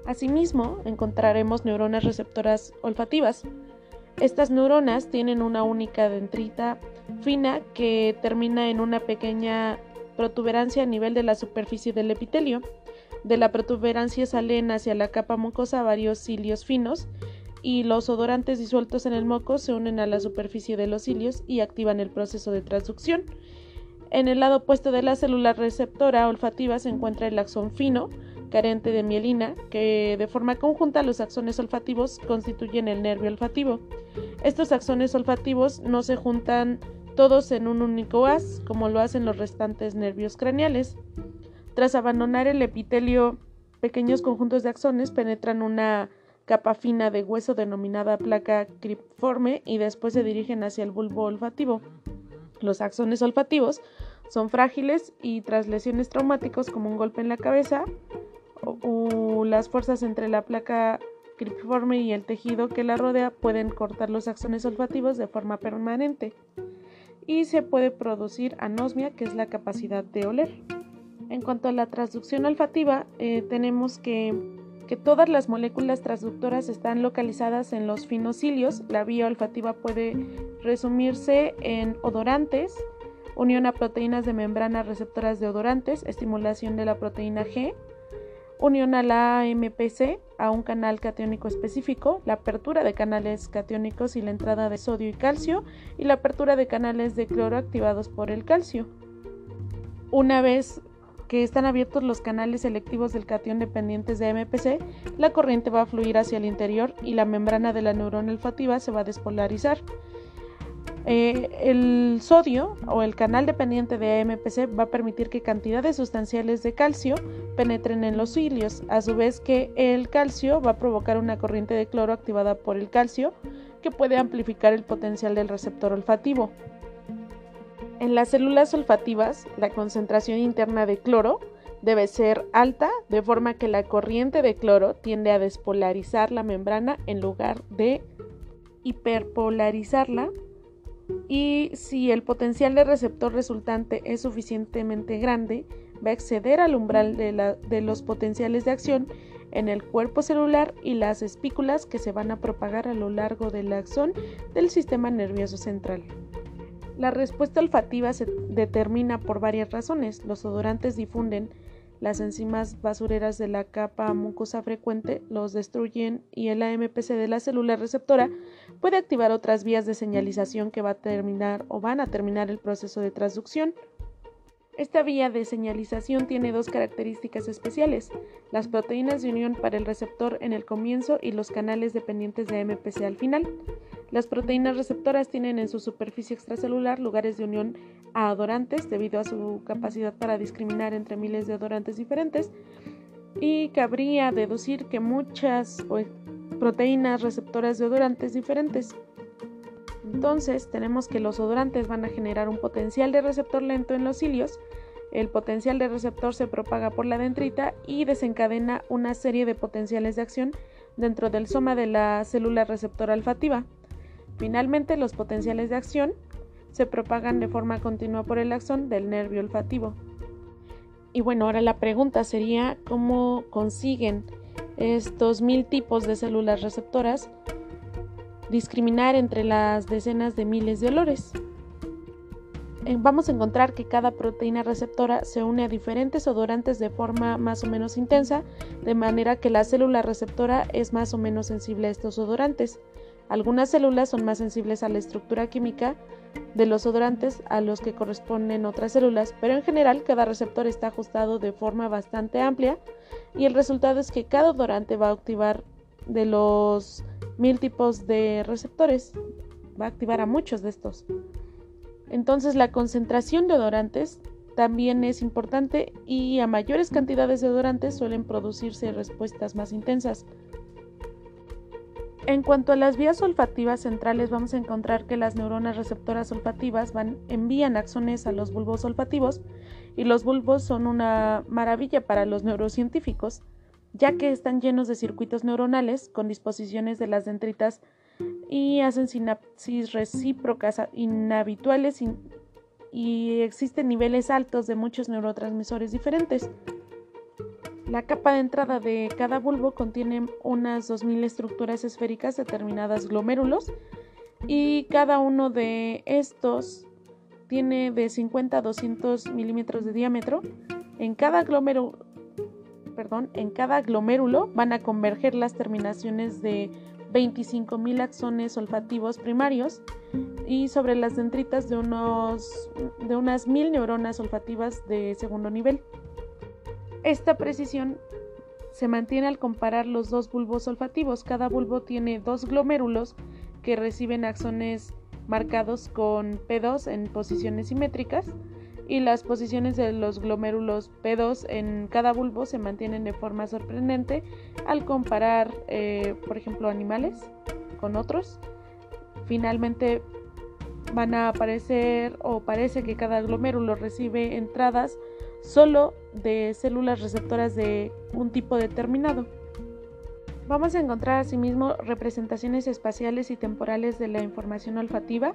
Asimismo, encontraremos neuronas receptoras olfativas. Estas neuronas tienen una única dendrita fina que termina en una pequeña protuberancia a nivel de la superficie del epitelio. De la protuberancia salen hacia la capa mucosa varios cilios finos y los odorantes disueltos en el moco se unen a la superficie de los cilios y activan el proceso de transducción. En el lado opuesto de la célula receptora olfativa se encuentra el axón fino, carente de mielina, que de forma conjunta los axones olfativos constituyen el nervio olfativo. Estos axones olfativos no se juntan todos en un único haz, como lo hacen los restantes nervios craneales. Tras abandonar el epitelio, pequeños conjuntos de axones penetran una capa fina de hueso denominada placa cripiforme y después se dirigen hacia el bulbo olfativo. Los axones olfativos son frágiles y tras lesiones traumáticas como un golpe en la cabeza o, las fuerzas entre la placa cripiforme y el tejido que la rodea pueden cortar los axones olfativos de forma permanente y se puede producir anosmia, que es la capacidad de oler. En cuanto a la transducción olfativa, eh, tenemos que, todas las moléculas transductoras están localizadas en los finos cilios. La vía olfativa puede resumirse en odorantes, unión a proteínas de membrana receptoras de odorantes, estimulación de la proteína G, unión a la AMPC, a un canal catiónico específico, la apertura de canales catiónicos y la entrada de sodio y calcio, y la apertura de canales de cloro activados por el calcio. Una vez que están abiertos los canales selectivos del catión dependientes de AMPC, la corriente va a fluir hacia el interior y la membrana de la neurona olfativa se va a despolarizar. Eh, el sodio o el canal dependiente de AMPC va a permitir que cantidades sustanciales de calcio penetren en los cilios, a su vez que el calcio va a provocar una corriente de cloro activada por el calcio que puede amplificar el potencial del receptor olfativo. En las células olfativas, la concentración interna de cloro debe ser alta, de forma que la corriente de cloro tiende a despolarizar la membrana en lugar de hiperpolarizarla. Y si el potencial de receptor resultante es suficientemente grande, va a exceder al umbral de, de los potenciales de acción en el cuerpo celular y las espículas que se van a propagar a lo largo del axón del sistema nervioso central. La respuesta olfativa se determina por varias razones. Los odorantes difunden las enzimas basureras de la capa mucosa frecuente, los destruyen y el AMPC de la célula receptora puede activar otras vías de señalización que va a terminar o van a terminar el proceso de transducción. Esta vía de señalización tiene dos características especiales, las proteínas de unión para el receptor en el comienzo y los canales dependientes de MPC al final. Las proteínas receptoras tienen en su superficie extracelular lugares de unión a adorantes debido a su capacidad para discriminar entre miles de adorantes diferentes y cabría deducir que muchas proteínas receptoras de odorantes diferentes entonces tenemos que los odorantes van a generar un potencial de receptor lento en los cilios, el potencial de receptor se propaga por la dendrita y desencadena una serie de potenciales de acción dentro del soma de la célula receptora olfativa. Finalmente, los potenciales de acción se propagan de forma continua por el axón del nervio olfativo. Y bueno, ahora la pregunta sería cómo consiguen estos mil tipos de células receptoras discriminar entre las decenas de miles de olores. Eh, vamos a encontrar que cada proteína receptora se une a diferentes odorantes de forma más o menos intensa, de manera que la célula receptora es más o menos sensible a estos odorantes. Algunas células son más sensibles a la estructura química de los odorantes a los que corresponden otras células, pero en general cada receptor está ajustado de forma bastante amplia y el resultado es que cada odorante va a activar de los mil tipos de receptores. Va a activar a muchos de estos. Entonces la concentración de odorantes también es importante y a mayores cantidades de odorantes suelen producirse respuestas más intensas. En cuanto a las vías olfativas centrales, vamos a encontrar que las neuronas receptoras olfativas van, envían axones a los bulbos olfativos y los bulbos son una maravilla para los neurocientíficos ya que están llenos de circuitos neuronales con disposiciones de las dendritas y hacen sinapsis recíprocas inhabituales y, existen niveles altos de muchos neurotransmisores diferentes. La capa de entrada de cada bulbo contiene unas 2.000 estructuras esféricas determinadas glomérulos y cada uno de estos tiene de 50 a 200 milímetros de diámetro. En cada glomérulo en cada glomérulo van a converger las terminaciones de 25.000 axones olfativos primarios y sobre las dendritas de, unos, de unas 1.000 neuronas olfativas de segundo nivel. Esta precisión se mantiene al comparar los dos bulbos olfativos. Cada bulbo tiene dos glomérulos que reciben axones marcados con P2 en posiciones simétricas y las posiciones de los glomérulos P2 en cada bulbo se mantienen de forma sorprendente al comparar, eh, por ejemplo, animales con otros. Finalmente van a aparecer o parece que cada glomérulo recibe entradas solo de células receptoras de un tipo determinado. Vamos a encontrar asimismo representaciones espaciales y temporales de la información olfativa,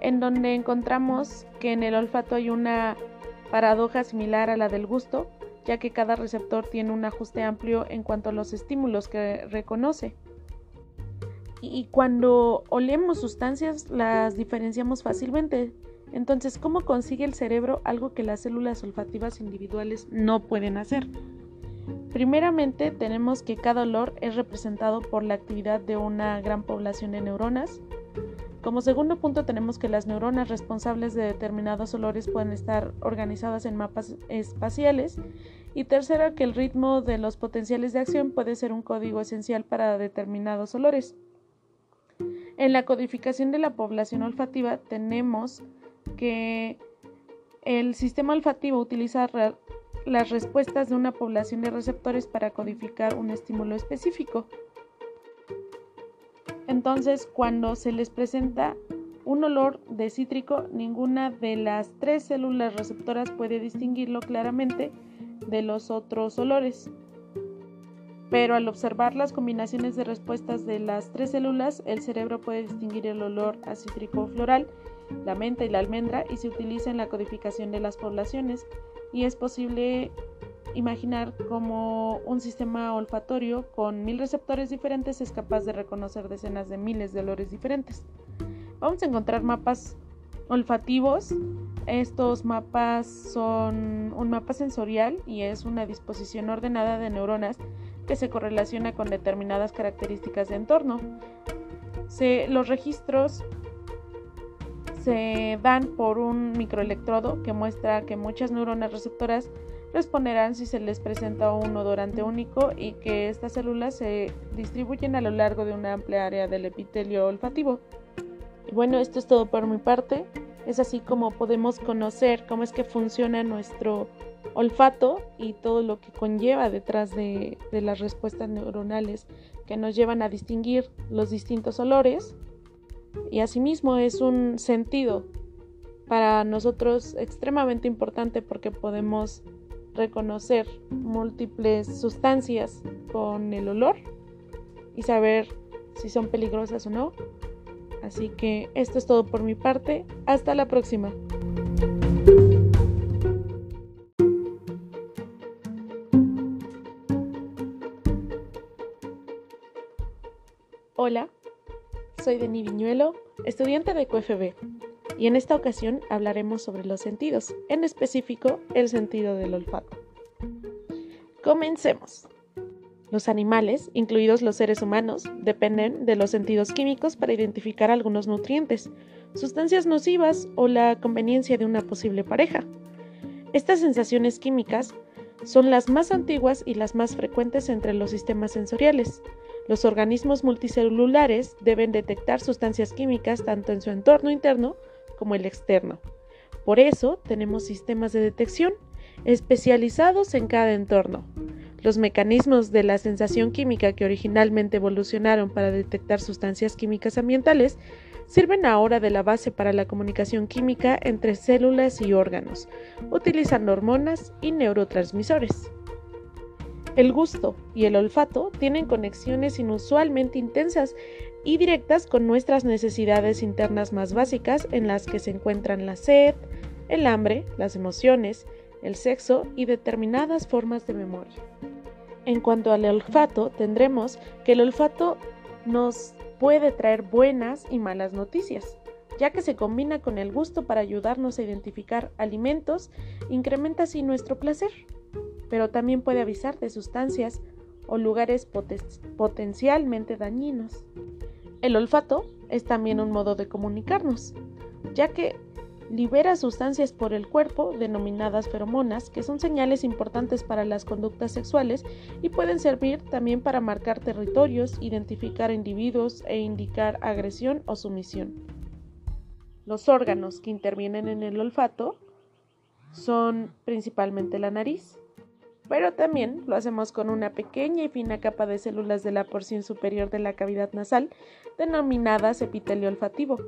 en donde encontramos que en el olfato hay una paradoja similar a la del gusto, ya que cada receptor tiene un ajuste amplio en cuanto a los estímulos que reconoce. Y cuando olemos sustancias las diferenciamos fácilmente. Entonces, ¿cómo consigue el cerebro algo que las células olfativas individuales no pueden hacer? Primeramente tenemos que cada olor es representado por la actividad de una gran población de neuronas. Como segundo punto tenemos que las neuronas responsables de determinados olores pueden estar organizadas en mapas espaciales. Y tercero que el ritmo de los potenciales de acción puede ser un código esencial para determinados olores. En la codificación de la población olfativa tenemos que el sistema olfativo utiliza las respuestas de una población de receptores para codificar un estímulo específico. Entonces, cuando se les presenta un olor de cítrico, ninguna de las tres células receptoras puede distinguirlo claramente de los otros olores. Pero al observar las combinaciones de respuestas de las tres células, el cerebro puede distinguir el olor a cítrico floral, la menta y la almendra y se utiliza en la codificación de las poblaciones y es posible imaginar cómo un sistema olfatorio con mil receptores diferentes es capaz de reconocer decenas de miles de olores diferentes. Vamos a encontrar mapas olfativos. Estos mapas son un mapa sensorial y es una disposición ordenada de neuronas que se correlaciona con determinadas características de entorno. los registros se dan por un microelectrodo que muestra que muchas neuronas receptoras responderán si se les presenta un odorante único y que estas células se distribuyen a lo largo de una amplia área del epitelio olfativo. Y bueno, esto es todo por mi parte. Es así como podemos conocer cómo es que funciona nuestro olfato y todo lo que conlleva detrás de, de las respuestas neuronales que nos llevan a distinguir los distintos olores. Y asimismo es un sentido para nosotros extremadamente importante porque podemos reconocer múltiples sustancias con el olor y saber si son peligrosas o no. Así que esto es todo por mi parte. Hasta la próxima. Hola, soy Denis Viñuelo, estudiante de QFB, y en esta ocasión hablaremos sobre los sentidos, en específico el sentido del olfato. Comencemos. Los animales, incluidos los seres humanos, dependen de los sentidos químicos para identificar algunos nutrientes, sustancias nocivas o la conveniencia de una posible pareja. Estas sensaciones químicas son las más antiguas y las más frecuentes entre los sistemas sensoriales. Los organismos multicelulares deben detectar sustancias químicas tanto en su entorno interno como el externo. Por eso tenemos sistemas de detección especializados en cada entorno. Los mecanismos de la sensación química que originalmente evolucionaron para detectar sustancias químicas ambientales sirven ahora de la base para la comunicación química entre células y órganos, utilizando hormonas y neurotransmisores. El gusto y el olfato tienen conexiones inusualmente intensas y directas con nuestras necesidades internas más básicas en las que se encuentran la sed, el hambre, las emociones, el sexo y determinadas formas de memoria. En cuanto al olfato, tendremos que el olfato nos puede traer buenas y malas noticias, ya que se combina con el gusto para ayudarnos a identificar alimentos, incrementa así nuestro placer, pero también puede avisar de sustancias o lugares potencialmente dañinos. El olfato es también un modo de comunicarnos, ya que libera sustancias por el cuerpo denominadas feromonas, que son señales importantes para las conductas sexuales y pueden servir también para marcar territorios, identificar individuos e indicar agresión o sumisión. Los órganos que intervienen en el olfato son principalmente la nariz, pero también lo hacemos con una pequeña y fina capa de células de la porción superior de la cavidad nasal, denominadas epitelio olfativo.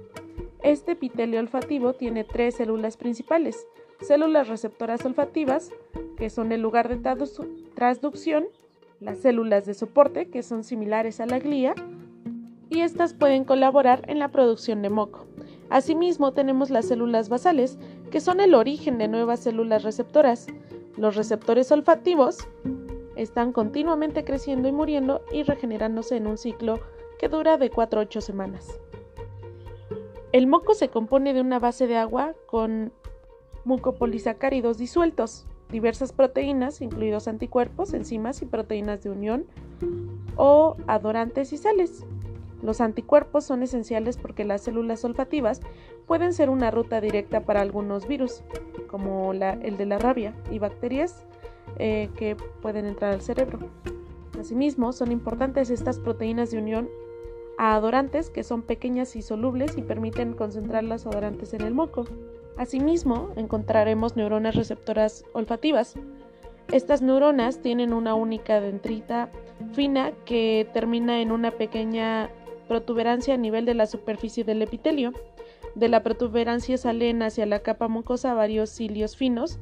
Este epitelio olfativo tiene tres células principales, células receptoras olfativas, que son el lugar de transducción, las células de soporte, que son similares a la glía, y estas pueden colaborar en la producción de moco. Asimismo, tenemos las células basales, que son el origen de nuevas células receptoras. Los receptores olfativos están continuamente creciendo y muriendo y regenerándose en un ciclo que dura de 4 a 8 semanas. El moco se compone de una base de agua con mucopolisacáridos disueltos, diversas proteínas, incluidos anticuerpos, enzimas y proteínas de unión, o adorantes y sales. Los anticuerpos son esenciales porque las células olfativas pueden ser una ruta directa para algunos virus, como el de la rabia, y bacterias eh, que pueden entrar al cerebro. Asimismo, son importantes estas proteínas de unión a adorantes que son pequeñas y solubles y permiten concentrar las adorantes en el moco. Asimismo, encontraremos neuronas receptoras olfativas. Estas neuronas tienen una única dendrita fina que termina en una pequeña protuberancia a nivel de la superficie del epitelio. De la protuberancia salen hacia la capa mucosa varios cilios finos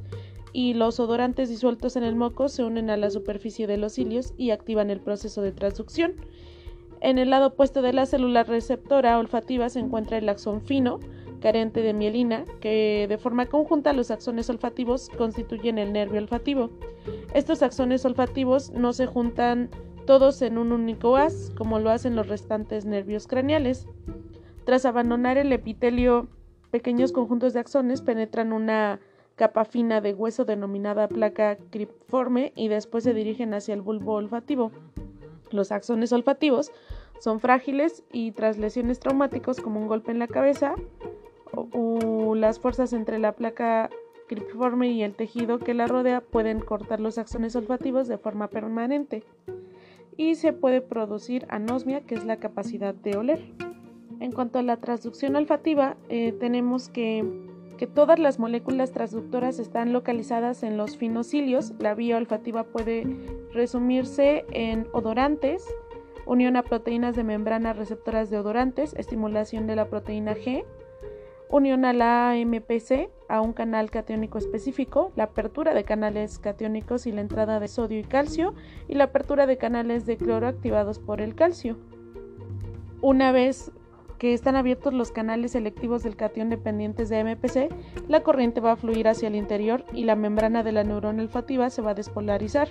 y los odorantes disueltos en el moco se unen a la superficie de los cilios y activan el proceso de transducción. En el lado opuesto de la célula receptora olfativa se encuentra el axón fino, carente de mielina, que de forma conjunta los axones olfativos constituyen el nervio olfativo. Estos axones olfativos no se juntan todos en un único haz, como lo hacen los restantes nervios craneales. Tras abandonar el epitelio, pequeños conjuntos de axones penetran una capa fina de hueso denominada placa cripiforme y después se dirigen hacia el bulbo olfativo. Los axones olfativos son frágiles y tras lesiones traumáticas como un golpe en la cabeza o, las fuerzas entre la placa cripiforme y el tejido que la rodea pueden cortar los axones olfativos de forma permanente y se puede producir anosmia, que es la capacidad de oler. En cuanto a la transducción olfativa, eh, tenemos que, que, todas las moléculas transductoras están localizadas en los finocilios. La vía olfativa puede resumirse en odorantes, unión a proteínas de membrana receptoras de odorantes, estimulación de la proteína G, unión a la AMPC, a un canal catiónico específico, la apertura de canales catiónicos y la entrada de sodio y calcio, y la apertura de canales de cloro activados por el calcio. Una vez que están abiertos los canales selectivos del catión dependientes de AMPC, la corriente va a fluir hacia el interior y la membrana de la neurona olfativa se va a despolarizar.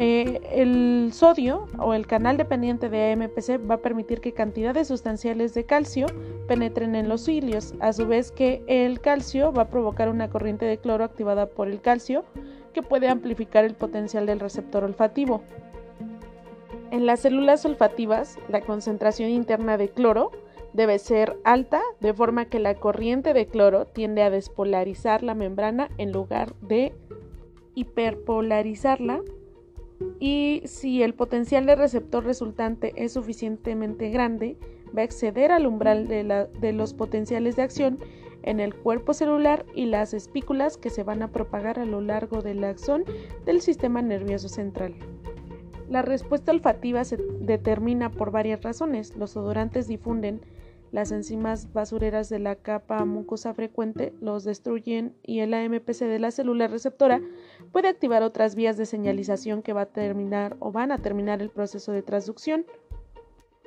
Eh, el sodio o el canal dependiente de AMPC va a permitir que cantidades sustanciales de calcio penetren en los cilios, a su vez que el calcio va a provocar una corriente de cloro activada por el calcio que puede amplificar el potencial del receptor olfativo. En las células olfativas, la concentración interna de cloro debe ser alta, de forma que la corriente de cloro tiende a despolarizar la membrana en lugar de hiperpolarizarla y si el potencial de receptor resultante es suficientemente grande, va a exceder al umbral de, los potenciales de acción en el cuerpo celular y las espículas que se van a propagar a lo largo del axón del sistema nervioso central. La respuesta olfativa se determina por varias razones. Los odorantes difunden las enzimas basureras de la capa mucosa frecuente los destruyen y el AMPC de la célula receptora puede activar otras vías de señalización que va a terminar o van a terminar el proceso de transducción.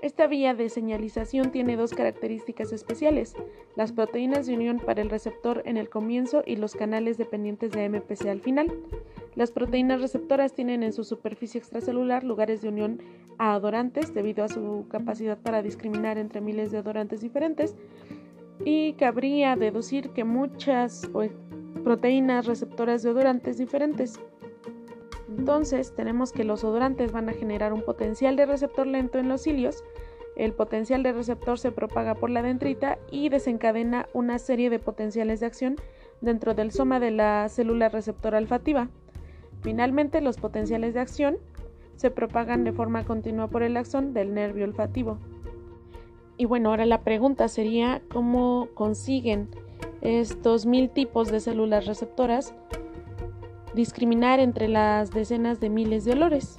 Esta vía de señalización tiene dos características especiales, las proteínas de unión para el receptor en el comienzo y los canales dependientes de AMPC al final. Las proteínas receptoras tienen en su superficie extracelular lugares de unión a adorantes debido a su capacidad para discriminar entre miles de adorantes diferentes y cabría deducir que muchas proteínas receptoras de odorantes diferentes. Entonces tenemos que los odorantes van a generar un potencial de receptor lento en los cilios, el potencial de receptor se propaga por la dendrita y desencadena una serie de potenciales de acción dentro del soma de la célula receptora olfativa. Finalmente, los potenciales de acción se propagan de forma continua por el axón del nervio olfativo. Y bueno, ahora la pregunta sería cómo consiguen estos mil tipos de células receptoras discriminar entre las decenas de miles de olores.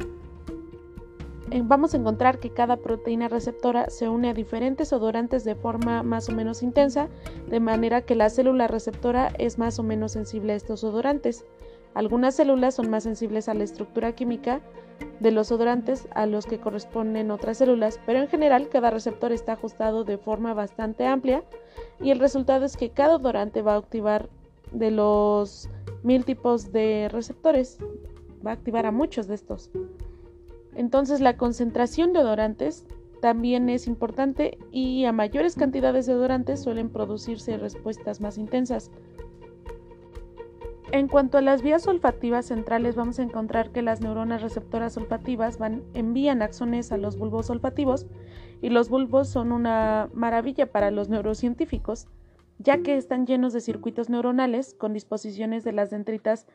Eh, vamos a encontrar que cada proteína receptora se une a diferentes odorantes de forma más o menos intensa, de manera que la célula receptora es más o menos sensible a estos odorantes. Algunas células son más sensibles a la estructura química de los odorantes a los que corresponden otras células, pero en general cada receptor está ajustado de forma bastante amplia y el resultado es que cada odorante va a activar de los mil tipos de receptores, va a activar a muchos de estos. Entonces la concentración de odorantes también es importante y a mayores cantidades de odorantes suelen producirse respuestas más intensas. En cuanto a las vías olfativas centrales, vamos a encontrar que las neuronas receptoras olfativas van, envían axones a los bulbos olfativos y los bulbos son una maravilla para los neurocientíficos, ya que están llenos de circuitos neuronales con disposiciones de las dendritas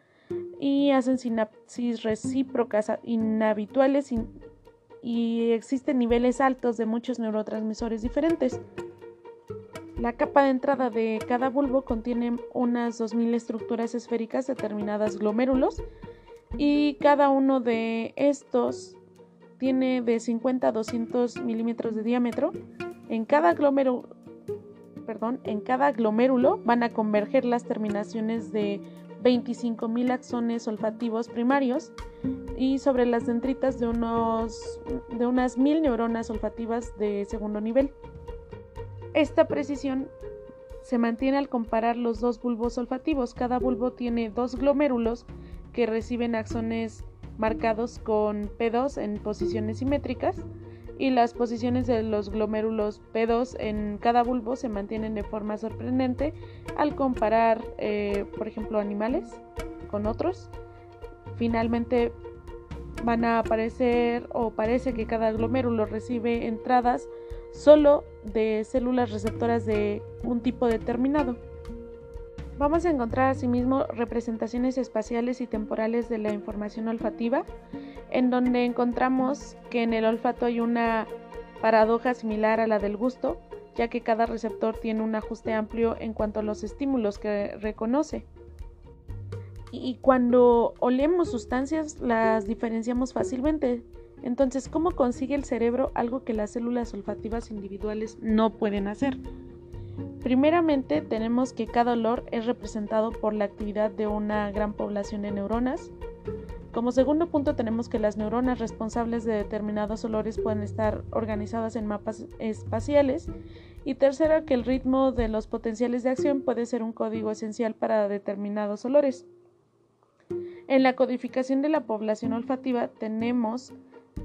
y hacen sinapsis recíprocas inhabituales y existen niveles altos de muchos neurotransmisores diferentes. La capa de entrada de cada bulbo contiene unas 2.000 estructuras esféricas determinadas glomérulos y cada uno de estos tiene de 50 a 200 milímetros de diámetro. En cada perdón, en cada glomérulo van a converger las terminaciones de 25.000 axones olfativos primarios y sobre las dendritas de, unos, de unas 1.000 neuronas olfativas de segundo nivel. Esta precisión se mantiene al comparar los dos bulbos olfativos. Cada bulbo tiene dos glomérulos que reciben axones marcados con P2 en posiciones simétricas y las posiciones de los glomérulos P2 en cada bulbo se mantienen de forma sorprendente al comparar, eh, por ejemplo, animales con otros. Finalmente van a aparecer o parece que cada glomérulo recibe entradas solo de células receptoras de un tipo determinado. Vamos a encontrar asimismo representaciones espaciales y temporales de la información olfativa, en donde encontramos que en el olfato hay una paradoja similar a la del gusto, ya que cada receptor tiene un ajuste amplio en cuanto a los estímulos que reconoce. Y cuando olemos sustancias las diferenciamos fácilmente. Entonces, ¿cómo consigue el cerebro algo que las células olfativas individuales no pueden hacer? Primeramente tenemos que cada olor es representado por la actividad de una gran población de neuronas. Como segundo punto tenemos que las neuronas responsables de determinados olores pueden estar organizadas en mapas espaciales. Y tercero que el ritmo de los potenciales de acción puede ser un código esencial para determinados olores. En la codificación de la población olfativa tenemos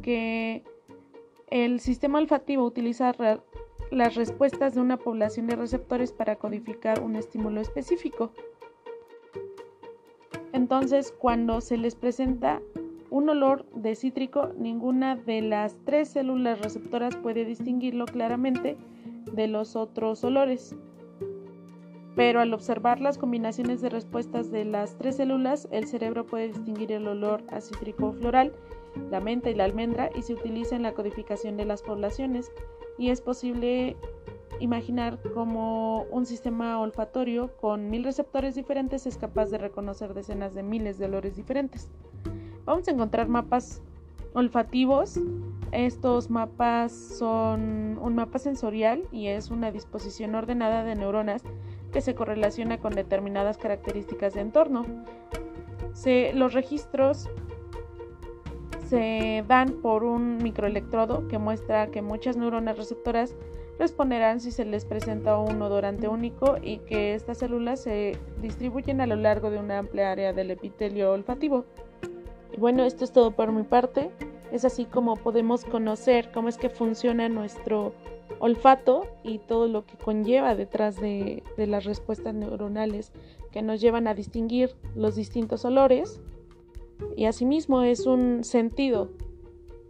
que el sistema olfativo utiliza las respuestas de una población de receptores para codificar un estímulo específico. Entonces, cuando se les presenta un olor de cítrico, ninguna de las tres células receptoras puede distinguirlo claramente de los otros olores. Pero al observar las combinaciones de respuestas de las tres células, el cerebro puede distinguir el olor a cítrico floral, la menta y la almendra y se utiliza en la codificación de las poblaciones y es posible imaginar cómo un sistema olfatorio con mil receptores diferentes es capaz de reconocer decenas de miles de olores diferentes. Vamos a encontrar mapas olfativos. Estos mapas son un mapa sensorial y es una disposición ordenada de neuronas que se correlaciona con determinadas características de entorno. los registros se dan por un microelectrodo que muestra que muchas neuronas receptoras responderán si se les presenta un odorante único y que estas células se distribuyen a lo largo de una amplia área del epitelio olfativo. Y bueno, esto es todo por mi parte. Es así como podemos conocer cómo es que funciona nuestro olfato y todo lo que conlleva detrás de, de las respuestas neuronales que nos llevan a distinguir los distintos olores y asimismo es un sentido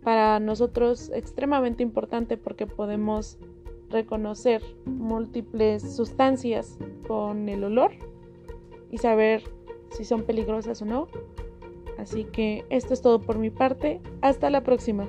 para nosotros extremadamente importante porque podemos reconocer múltiples sustancias con el olor y saber si son peligrosas o no. Así que esto es todo por mi parte. Hasta la próxima.